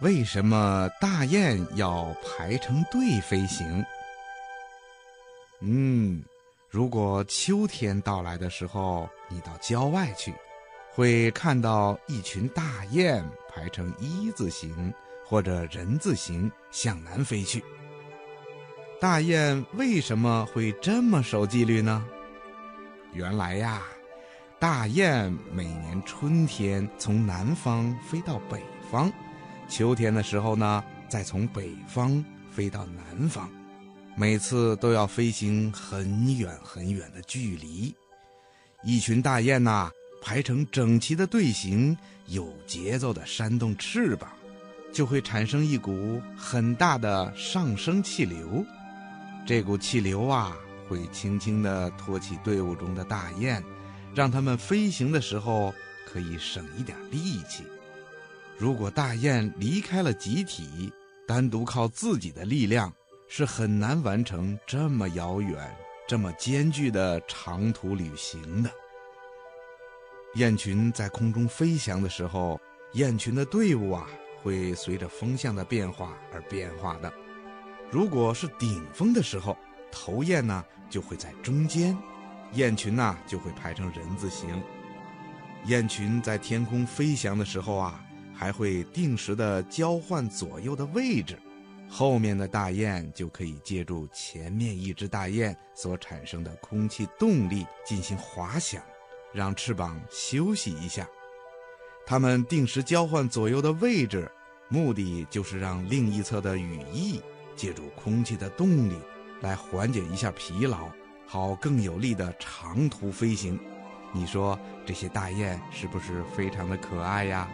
为什么大雁要排成队飞行？嗯，如果秋天到来的时候，你到郊外去，会看到一群大雁排成一字形或者人字形向南飞去。大雁为什么会这么守纪律呢？原来呀，大雁每年春天从南方飞到北方。秋天的时候呢，再从北方飞到南方，每次都要飞行很远很远的距离。一群大雁呐，排成整齐的队形，有节奏的扇动翅膀，就会产生一股很大的上升气流。这股气流啊，会轻轻地托起队伍中的大雁，让它们飞行的时候可以省一点力气。如果大雁离开了集体，单独靠自己的力量是很难完成这么遥远、这么艰巨的长途旅行的。雁群在空中飞翔的时候，雁群的队伍啊会随着风向的变化而变化的。如果是顶峰的时候，头雁呢就会在中间，雁群呢就会排成人字形。雁群在天空飞翔的时候啊。还会定时的交换左右的位置，后面的大雁就可以借助前面一只大雁所产生的空气动力进行滑翔，让翅膀休息一下。它们定时交换左右的位置，目的就是让另一侧的羽翼借助空气的动力来缓解一下疲劳，好更有力的长途飞行。你说这些大雁是不是非常的可爱呀？